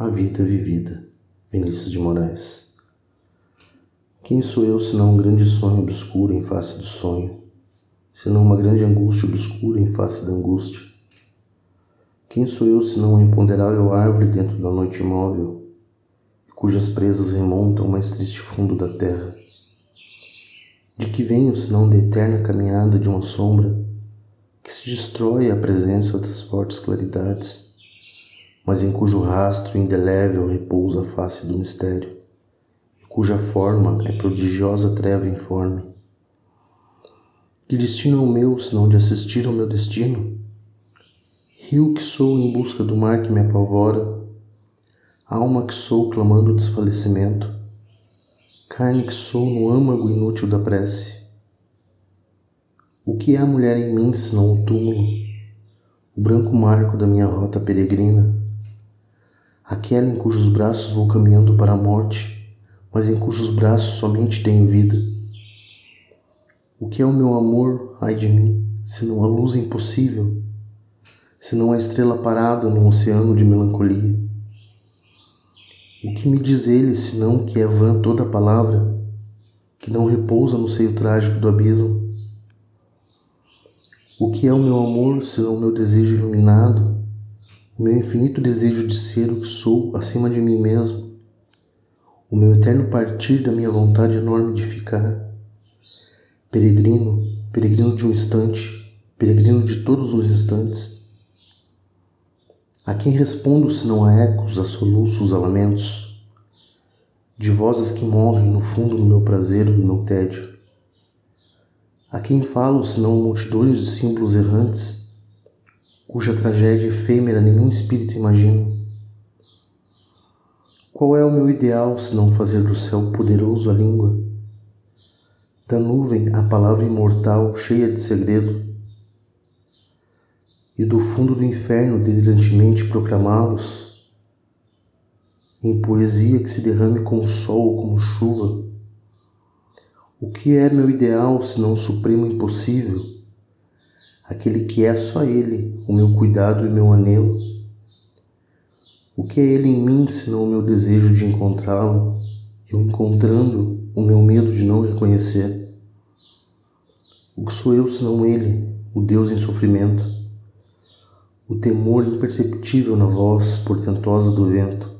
A vida vivida. Vinícius de Moraes. Quem sou eu senão um grande sonho obscuro em face do sonho? Senão uma grande angústia obscura em face da angústia? Quem sou eu senão uma imponderável árvore dentro da noite imóvel, cujas presas remontam o mais triste fundo da terra? De que venho senão da eterna caminhada de uma sombra que se destrói à presença das fortes claridades? Mas em cujo rastro indelével repousa a face do mistério, e cuja forma é prodigiosa treva informe. Que destino é o meu, senão de assistir ao meu destino? Rio que sou em busca do mar que me apavora, alma que sou clamando desfalecimento, carne que sou no âmago inútil da prece. O que é a mulher em mim senão um túmulo, o branco marco da minha rota peregrina? Aquela em cujos braços vou caminhando para a morte, mas em cujos braços somente tenho vida. O que é o meu amor, ai de mim, senão a luz impossível, senão a estrela parada num oceano de melancolia? O que me diz ele, senão que é vã toda palavra, que não repousa no seio trágico do abismo? O que é o meu amor, senão o meu desejo iluminado, o meu infinito desejo de ser o que sou acima de mim mesmo, o meu eterno partir da minha vontade enorme de ficar, peregrino, peregrino de um instante, peregrino de todos os instantes. A quem respondo se não a ecos, a soluços, a lamentos, de vozes que morrem no fundo do meu prazer do meu tédio? A quem falo se não multidões de símbolos errantes, cuja tragédia efêmera nenhum espírito imagina. Qual é o meu ideal se não fazer do céu poderoso a língua? Da nuvem a palavra imortal cheia de segredo? E do fundo do inferno delirantemente proclamá-los? Em poesia que se derrame como sol ou como chuva? O que é meu ideal se não o supremo impossível? Aquele que é só Ele, o meu cuidado e meu anelo? O que é Ele em mim, senão o meu desejo de encontrá-lo, e o encontrando, o meu medo de não reconhecer? O que sou eu, senão Ele, o Deus em sofrimento? O temor imperceptível na voz portentosa do vento,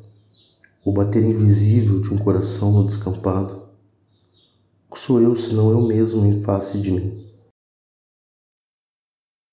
o bater invisível de um coração no descampado? O que sou eu, senão eu mesmo em face de mim?